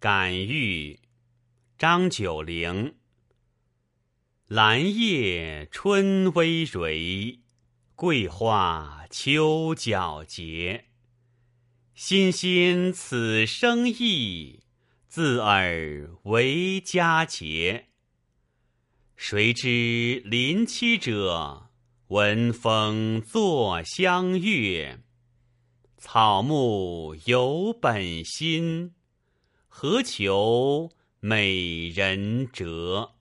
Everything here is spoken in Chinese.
感遇，张九龄。兰叶春葳蕤，桂花秋皎洁。欣欣此生意，自尔为佳节。谁知林栖者，闻风作相悦。草木有本心，何求美人折？